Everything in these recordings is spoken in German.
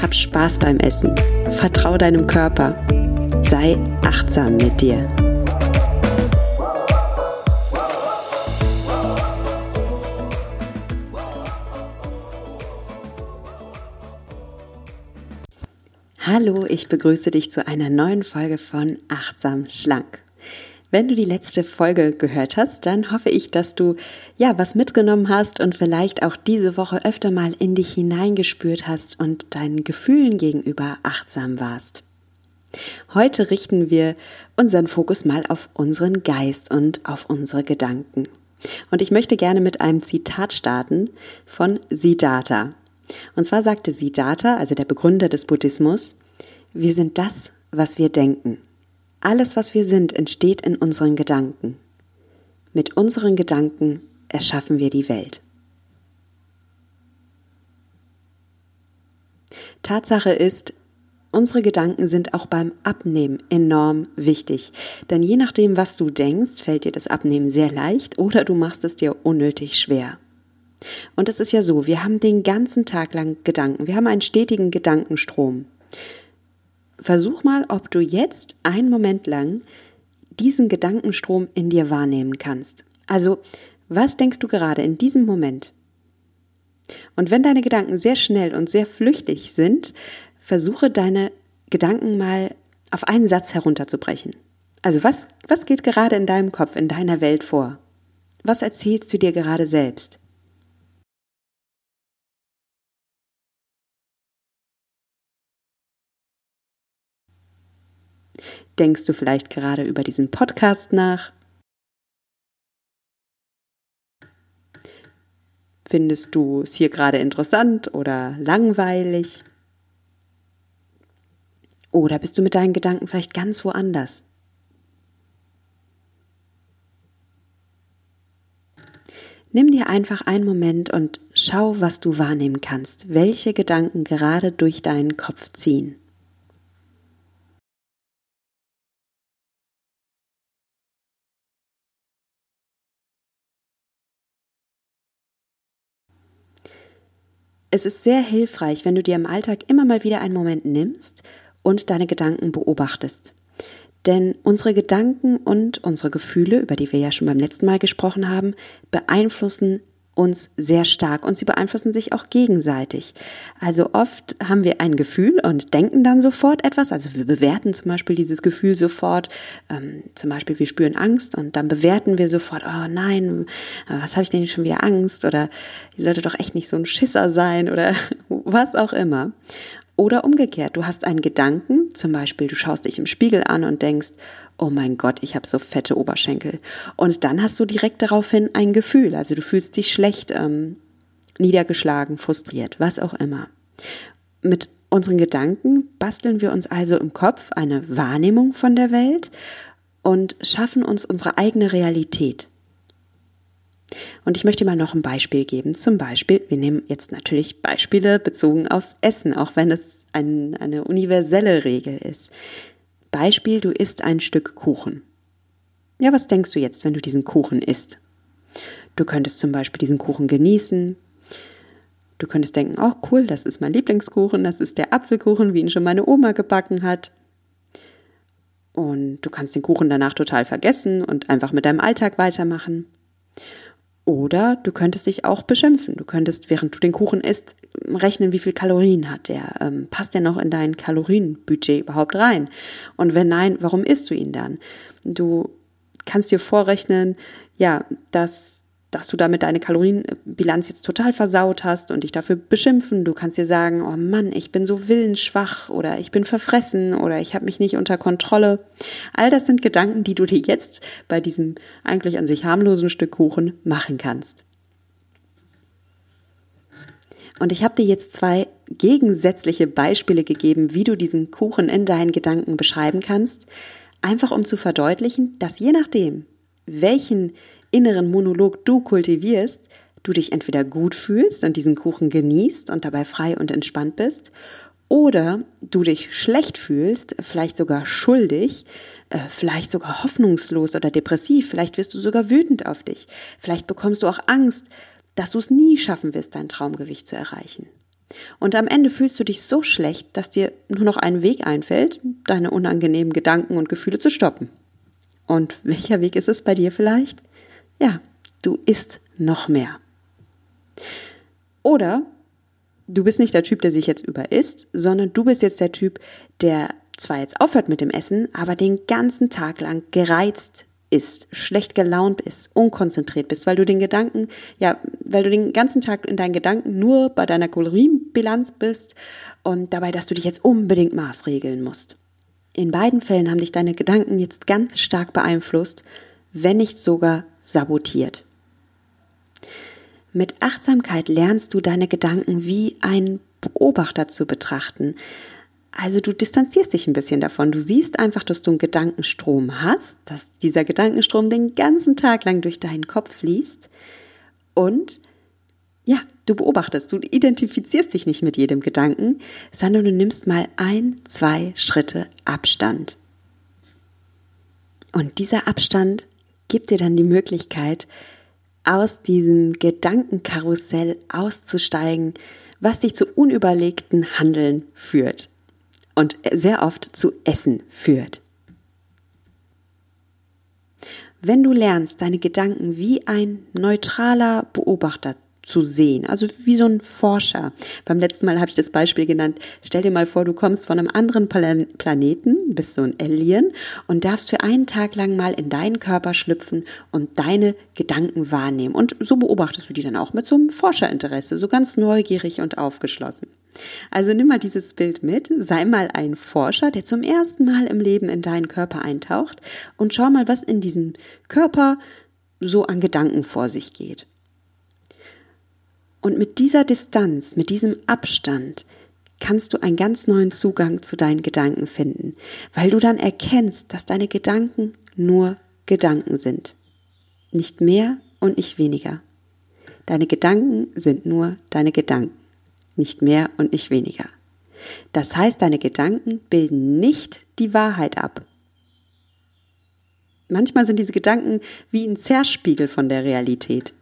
Hab Spaß beim Essen. Vertrau deinem Körper. Sei achtsam mit dir. Hallo, ich begrüße dich zu einer neuen Folge von Achtsam Schlank. Wenn du die letzte Folge gehört hast, dann hoffe ich, dass du ja was mitgenommen hast und vielleicht auch diese Woche öfter mal in dich hineingespürt hast und deinen Gefühlen gegenüber achtsam warst. Heute richten wir unseren Fokus mal auf unseren Geist und auf unsere Gedanken. Und ich möchte gerne mit einem Zitat starten von Siddhartha. Und zwar sagte Siddhartha, also der Begründer des Buddhismus, wir sind das, was wir denken. Alles, was wir sind, entsteht in unseren Gedanken. Mit unseren Gedanken erschaffen wir die Welt. Tatsache ist, unsere Gedanken sind auch beim Abnehmen enorm wichtig. Denn je nachdem, was du denkst, fällt dir das Abnehmen sehr leicht oder du machst es dir unnötig schwer. Und es ist ja so, wir haben den ganzen Tag lang Gedanken. Wir haben einen stetigen Gedankenstrom versuch mal, ob du jetzt einen Moment lang diesen Gedankenstrom in dir wahrnehmen kannst. Also, was denkst du gerade in diesem Moment? Und wenn deine Gedanken sehr schnell und sehr flüchtig sind, versuche deine Gedanken mal auf einen Satz herunterzubrechen. Also was, was geht gerade in deinem Kopf, in deiner Welt vor? Was erzählst du dir gerade selbst? Denkst du vielleicht gerade über diesen Podcast nach? Findest du es hier gerade interessant oder langweilig? Oder bist du mit deinen Gedanken vielleicht ganz woanders? Nimm dir einfach einen Moment und schau, was du wahrnehmen kannst, welche Gedanken gerade durch deinen Kopf ziehen. Es ist sehr hilfreich, wenn du dir im Alltag immer mal wieder einen Moment nimmst und deine Gedanken beobachtest. Denn unsere Gedanken und unsere Gefühle, über die wir ja schon beim letzten Mal gesprochen haben, beeinflussen uns sehr stark und sie beeinflussen sich auch gegenseitig. Also oft haben wir ein Gefühl und denken dann sofort etwas. Also wir bewerten zum Beispiel dieses Gefühl sofort. Ähm, zum Beispiel wir spüren Angst und dann bewerten wir sofort, oh nein, was habe ich denn schon wieder Angst? Oder ich sollte doch echt nicht so ein Schisser sein oder was auch immer. Oder umgekehrt, du hast einen Gedanken, zum Beispiel du schaust dich im Spiegel an und denkst, oh mein Gott, ich habe so fette Oberschenkel. Und dann hast du direkt daraufhin ein Gefühl, also du fühlst dich schlecht, ähm, niedergeschlagen, frustriert, was auch immer. Mit unseren Gedanken basteln wir uns also im Kopf eine Wahrnehmung von der Welt und schaffen uns unsere eigene Realität. Und ich möchte mal noch ein Beispiel geben. Zum Beispiel, wir nehmen jetzt natürlich Beispiele bezogen aufs Essen, auch wenn es ein, eine universelle Regel ist. Beispiel, du isst ein Stück Kuchen. Ja, was denkst du jetzt, wenn du diesen Kuchen isst? Du könntest zum Beispiel diesen Kuchen genießen. Du könntest denken, oh cool, das ist mein Lieblingskuchen, das ist der Apfelkuchen, wie ihn schon meine Oma gebacken hat. Und du kannst den Kuchen danach total vergessen und einfach mit deinem Alltag weitermachen. Oder du könntest dich auch beschimpfen. Du könntest, während du den Kuchen isst, rechnen, wie viel Kalorien hat der. Ähm, passt der noch in dein Kalorienbudget überhaupt rein? Und wenn nein, warum isst du ihn dann? Du kannst dir vorrechnen, ja, dass dass du damit deine Kalorienbilanz jetzt total versaut hast und dich dafür beschimpfen. Du kannst dir sagen, oh Mann, ich bin so willensschwach oder ich bin verfressen oder ich habe mich nicht unter Kontrolle. All das sind Gedanken, die du dir jetzt bei diesem eigentlich an sich harmlosen Stück Kuchen machen kannst. Und ich habe dir jetzt zwei gegensätzliche Beispiele gegeben, wie du diesen Kuchen in deinen Gedanken beschreiben kannst, einfach um zu verdeutlichen, dass je nachdem, welchen inneren Monolog du kultivierst, du dich entweder gut fühlst und diesen Kuchen genießt und dabei frei und entspannt bist, oder du dich schlecht fühlst, vielleicht sogar schuldig, äh, vielleicht sogar hoffnungslos oder depressiv, vielleicht wirst du sogar wütend auf dich, vielleicht bekommst du auch Angst, dass du es nie schaffen wirst, dein Traumgewicht zu erreichen. Und am Ende fühlst du dich so schlecht, dass dir nur noch ein Weg einfällt, deine unangenehmen Gedanken und Gefühle zu stoppen. Und welcher Weg ist es bei dir vielleicht? Ja, du isst noch mehr. Oder du bist nicht der Typ, der sich jetzt überisst, sondern du bist jetzt der Typ, der zwar jetzt aufhört mit dem Essen, aber den ganzen Tag lang gereizt ist, schlecht gelaunt bist, unkonzentriert bist, weil du den Gedanken, ja, weil du den ganzen Tag in deinen Gedanken nur bei deiner Kalorienbilanz bist und dabei, dass du dich jetzt unbedingt maßregeln musst. In beiden Fällen haben dich deine Gedanken jetzt ganz stark beeinflusst, wenn nicht sogar sabotiert. Mit Achtsamkeit lernst du deine Gedanken wie ein Beobachter zu betrachten. Also du distanzierst dich ein bisschen davon. Du siehst einfach, dass du einen Gedankenstrom hast, dass dieser Gedankenstrom den ganzen Tag lang durch deinen Kopf fließt. Und ja, du beobachtest, du identifizierst dich nicht mit jedem Gedanken, sondern du nimmst mal ein, zwei Schritte Abstand. Und dieser Abstand gibt dir dann die Möglichkeit, aus diesem Gedankenkarussell auszusteigen, was dich zu unüberlegten Handeln führt und sehr oft zu Essen führt. Wenn du lernst, deine Gedanken wie ein neutraler Beobachter zu sehen, also wie so ein Forscher. Beim letzten Mal habe ich das Beispiel genannt. Stell dir mal vor, du kommst von einem anderen Plan Planeten, bist so ein Alien und darfst für einen Tag lang mal in deinen Körper schlüpfen und deine Gedanken wahrnehmen. Und so beobachtest du die dann auch mit so einem Forscherinteresse, so ganz neugierig und aufgeschlossen. Also nimm mal dieses Bild mit, sei mal ein Forscher, der zum ersten Mal im Leben in deinen Körper eintaucht und schau mal, was in diesem Körper so an Gedanken vor sich geht. Und mit dieser Distanz, mit diesem Abstand, kannst du einen ganz neuen Zugang zu deinen Gedanken finden, weil du dann erkennst, dass deine Gedanken nur Gedanken sind. Nicht mehr und nicht weniger. Deine Gedanken sind nur deine Gedanken, nicht mehr und nicht weniger. Das heißt, deine Gedanken bilden nicht die Wahrheit ab. Manchmal sind diese Gedanken wie ein Zerspiegel von der Realität.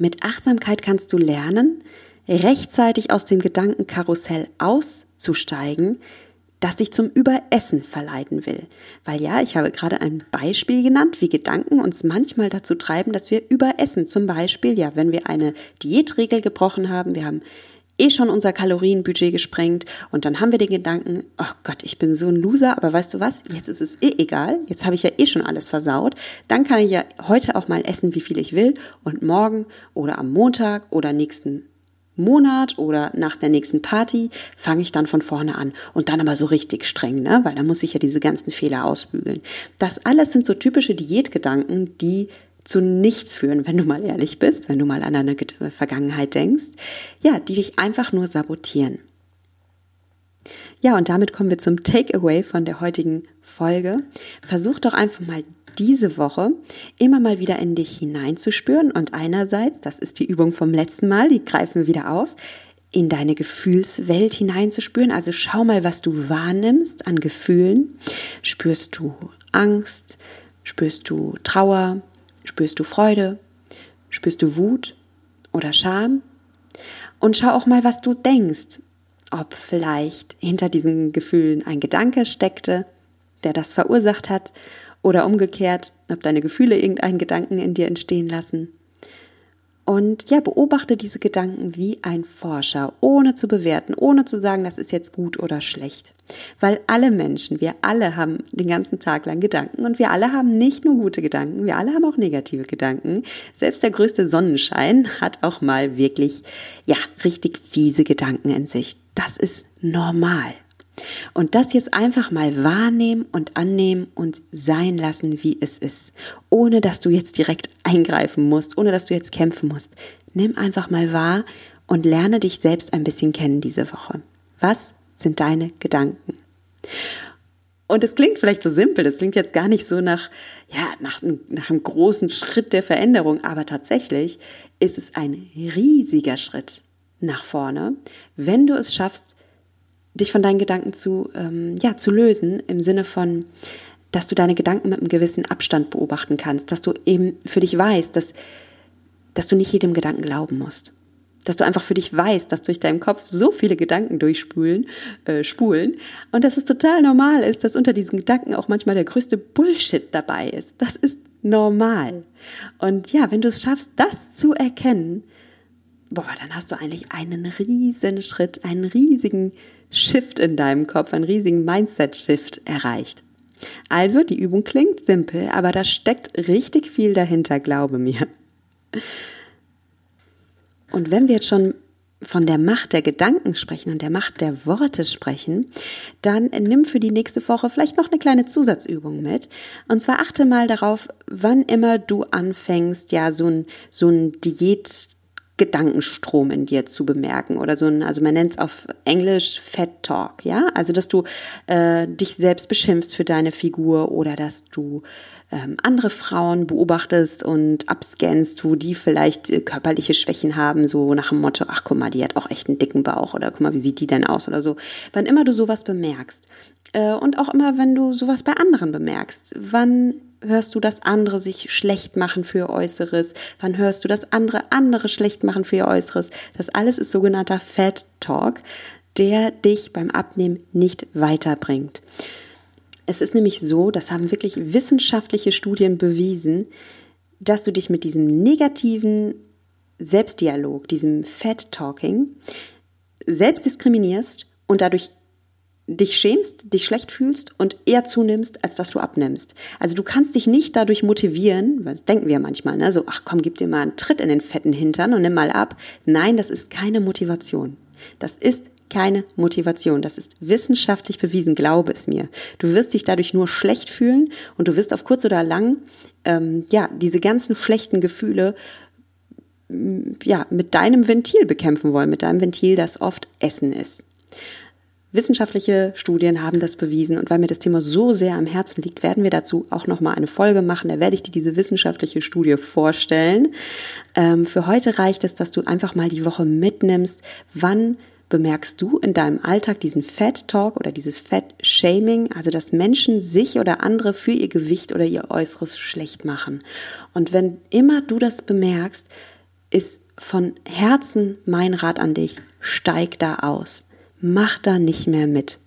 Mit Achtsamkeit kannst du lernen, rechtzeitig aus dem Gedankenkarussell auszusteigen, das sich zum Überessen verleiten will. Weil ja, ich habe gerade ein Beispiel genannt, wie Gedanken uns manchmal dazu treiben, dass wir überessen. Zum Beispiel, ja, wenn wir eine Diätregel gebrochen haben, wir haben eh schon unser Kalorienbudget gesprengt. Und dann haben wir den Gedanken, oh Gott, ich bin so ein Loser, aber weißt du was, jetzt ist es eh egal, jetzt habe ich ja eh schon alles versaut, dann kann ich ja heute auch mal essen, wie viel ich will. Und morgen oder am Montag oder nächsten Monat oder nach der nächsten Party fange ich dann von vorne an. Und dann aber so richtig streng, ne? weil dann muss ich ja diese ganzen Fehler ausbügeln. Das alles sind so typische Diätgedanken, die zu nichts führen, wenn du mal ehrlich bist, wenn du mal an deine Vergangenheit denkst, ja, die dich einfach nur sabotieren. Ja, und damit kommen wir zum Takeaway von der heutigen Folge. Versuch doch einfach mal diese Woche immer mal wieder in dich hineinzuspüren und einerseits, das ist die Übung vom letzten Mal, die greifen wir wieder auf, in deine Gefühlswelt hineinzuspüren. Also schau mal, was du wahrnimmst an Gefühlen. Spürst du Angst? Spürst du Trauer? Spürst du Freude? Spürst du Wut oder Scham? Und schau auch mal, was du denkst. Ob vielleicht hinter diesen Gefühlen ein Gedanke steckte, der das verursacht hat, oder umgekehrt, ob deine Gefühle irgendeinen Gedanken in dir entstehen lassen. Und ja, beobachte diese Gedanken wie ein Forscher, ohne zu bewerten, ohne zu sagen, das ist jetzt gut oder schlecht. Weil alle Menschen, wir alle haben den ganzen Tag lang Gedanken und wir alle haben nicht nur gute Gedanken, wir alle haben auch negative Gedanken. Selbst der größte Sonnenschein hat auch mal wirklich, ja, richtig fiese Gedanken in sich. Das ist normal. Und das jetzt einfach mal wahrnehmen und annehmen und sein lassen, wie es ist. Ohne dass du jetzt direkt eingreifen musst, ohne dass du jetzt kämpfen musst. Nimm einfach mal wahr und lerne dich selbst ein bisschen kennen diese Woche. Was sind deine Gedanken? Und es klingt vielleicht so simpel, das klingt jetzt gar nicht so nach, ja, nach, nach einem großen Schritt der Veränderung, aber tatsächlich ist es ein riesiger Schritt nach vorne, wenn du es schaffst, dich von deinen Gedanken zu, ähm, ja, zu lösen, im Sinne von, dass du deine Gedanken mit einem gewissen Abstand beobachten kannst, dass du eben für dich weißt, dass, dass du nicht jedem Gedanken glauben musst. Dass du einfach für dich weißt, dass durch deinen Kopf so viele Gedanken durchspulen, äh, spulen und dass es total normal ist, dass unter diesen Gedanken auch manchmal der größte Bullshit dabei ist. Das ist normal. Und ja, wenn du es schaffst, das zu erkennen, boah, dann hast du eigentlich einen riesen Schritt, einen riesigen Shift in deinem Kopf, einen riesigen Mindset-Shift erreicht. Also, die Übung klingt simpel, aber da steckt richtig viel dahinter, glaube mir. Und wenn wir jetzt schon von der Macht der Gedanken sprechen und der Macht der Worte sprechen, dann nimm für die nächste Woche vielleicht noch eine kleine Zusatzübung mit. Und zwar achte mal darauf, wann immer du anfängst, ja, so ein, so ein Diät Gedankenstrom in dir zu bemerken oder so ein, also man nennt es auf Englisch Fat Talk, ja, also dass du äh, dich selbst beschimpfst für deine Figur oder dass du ähm, andere Frauen beobachtest und abscannst, wo die vielleicht äh, körperliche Schwächen haben, so nach dem Motto, ach guck mal, die hat auch echt einen dicken Bauch oder guck mal, wie sieht die denn aus oder so. Wann immer du sowas bemerkst und auch immer, wenn du sowas bei anderen bemerkst, wann hörst du, dass andere sich schlecht machen für ihr Äußeres? Wann hörst du, dass andere andere schlecht machen für ihr Äußeres? Das alles ist sogenannter Fat Talk, der dich beim Abnehmen nicht weiterbringt. Es ist nämlich so, das haben wirklich wissenschaftliche Studien bewiesen, dass du dich mit diesem negativen Selbstdialog, diesem Fat Talking, selbst diskriminierst und dadurch dich schämst, dich schlecht fühlst und eher zunimmst, als dass du abnimmst. Also du kannst dich nicht dadurch motivieren, das denken wir manchmal, ne? so, ach komm, gib dir mal einen Tritt in den fetten Hintern und nimm mal ab. Nein, das ist keine Motivation. Das ist keine Motivation. Das ist wissenschaftlich bewiesen, glaube es mir. Du wirst dich dadurch nur schlecht fühlen und du wirst auf kurz oder lang, ähm, ja, diese ganzen schlechten Gefühle ja, mit deinem Ventil bekämpfen wollen, mit deinem Ventil, das oft Essen ist. Wissenschaftliche Studien haben das bewiesen und weil mir das Thema so sehr am Herzen liegt, werden wir dazu auch noch mal eine Folge machen. Da werde ich dir diese wissenschaftliche Studie vorstellen. Ähm, für heute reicht es, dass du einfach mal die Woche mitnimmst. Wann bemerkst du in deinem Alltag diesen Fat Talk oder dieses Fat Shaming, also dass Menschen sich oder andere für ihr Gewicht oder ihr Äußeres schlecht machen? Und wenn immer du das bemerkst, ist von Herzen mein Rat an dich, steig da aus mach da nicht mehr mit.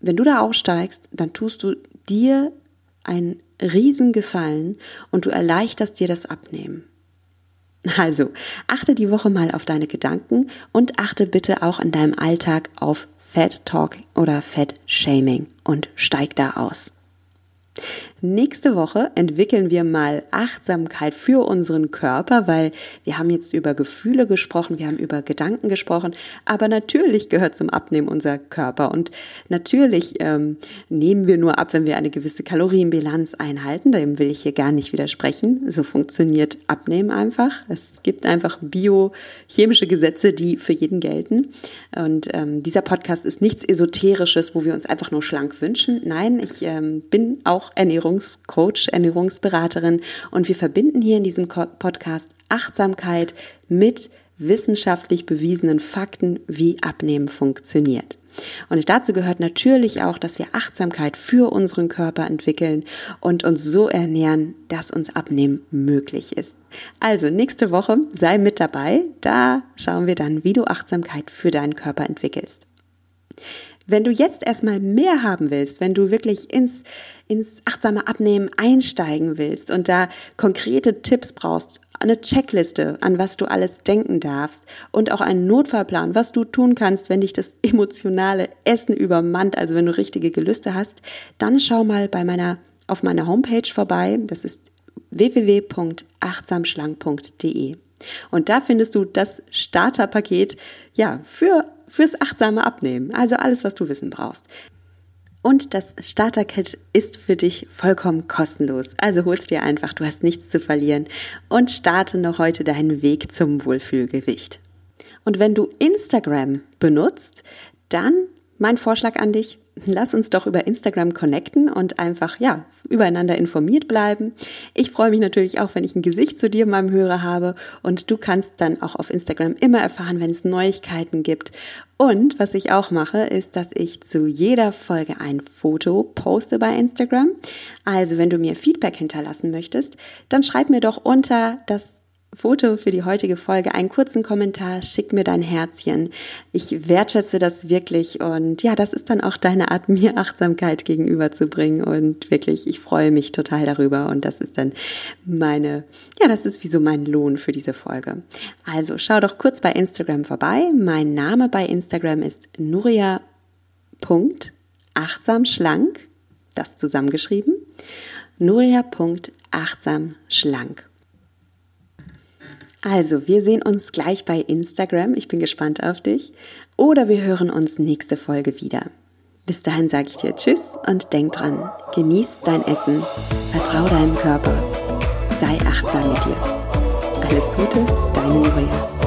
Wenn du da aussteigst, dann tust du dir einen Riesengefallen und du erleichterst dir das Abnehmen. Also, achte die Woche mal auf deine Gedanken und achte bitte auch in deinem Alltag auf Fat Talk oder Fat Shaming und steig da aus. Nächste Woche entwickeln wir mal Achtsamkeit für unseren Körper, weil wir haben jetzt über Gefühle gesprochen, wir haben über Gedanken gesprochen, aber natürlich gehört zum Abnehmen unser Körper und natürlich ähm, nehmen wir nur ab, wenn wir eine gewisse Kalorienbilanz einhalten. Dem will ich hier gar nicht widersprechen. So funktioniert Abnehmen einfach. Es gibt einfach biochemische Gesetze, die für jeden gelten. Und ähm, dieser Podcast ist nichts Esoterisches, wo wir uns einfach nur schlank wünschen. Nein, ich ähm, bin auch Ernährung Ernährungscoach, Ernährungsberaterin und wir verbinden hier in diesem Podcast Achtsamkeit mit wissenschaftlich bewiesenen Fakten, wie Abnehmen funktioniert. Und dazu gehört natürlich auch, dass wir Achtsamkeit für unseren Körper entwickeln und uns so ernähren, dass uns Abnehmen möglich ist. Also nächste Woche sei mit dabei. Da schauen wir dann, wie du Achtsamkeit für deinen Körper entwickelst. Wenn du jetzt erstmal mehr haben willst, wenn du wirklich ins, ins achtsame Abnehmen einsteigen willst und da konkrete Tipps brauchst, eine Checkliste, an was du alles denken darfst und auch einen Notfallplan, was du tun kannst, wenn dich das emotionale Essen übermannt, also wenn du richtige Gelüste hast, dann schau mal bei meiner, auf meiner Homepage vorbei. Das ist www.achtsamschlank.de. Und da findest du das Starterpaket, ja, für fürs achtsame Abnehmen. Also alles, was du wissen brauchst. Und das Starter-Kit ist für dich vollkommen kostenlos. Also holst dir einfach, du hast nichts zu verlieren und starte noch heute deinen Weg zum Wohlfühlgewicht. Und wenn du Instagram benutzt, dann mein Vorschlag an dich, lass uns doch über Instagram connecten und einfach, ja, übereinander informiert bleiben. Ich freue mich natürlich auch, wenn ich ein Gesicht zu dir, meinem Hörer habe und du kannst dann auch auf Instagram immer erfahren, wenn es Neuigkeiten gibt. Und was ich auch mache, ist, dass ich zu jeder Folge ein Foto poste bei Instagram. Also, wenn du mir Feedback hinterlassen möchtest, dann schreib mir doch unter das Foto für die heutige Folge, einen kurzen Kommentar, schick mir dein Herzchen. Ich wertschätze das wirklich und ja, das ist dann auch deine Art, mir Achtsamkeit gegenüberzubringen und wirklich, ich freue mich total darüber und das ist dann meine, ja, das ist wie so mein Lohn für diese Folge. Also schau doch kurz bei Instagram vorbei. Mein Name bei Instagram ist nuria.achtsamschlank, das zusammengeschrieben. nuria.achtsamschlank. Also, wir sehen uns gleich bei Instagram. Ich bin gespannt auf dich. Oder wir hören uns nächste Folge wieder. Bis dahin sage ich dir Tschüss und denk dran, genieß dein Essen, vertrau deinem Körper, sei achtsam mit dir. Alles Gute, deine Julia.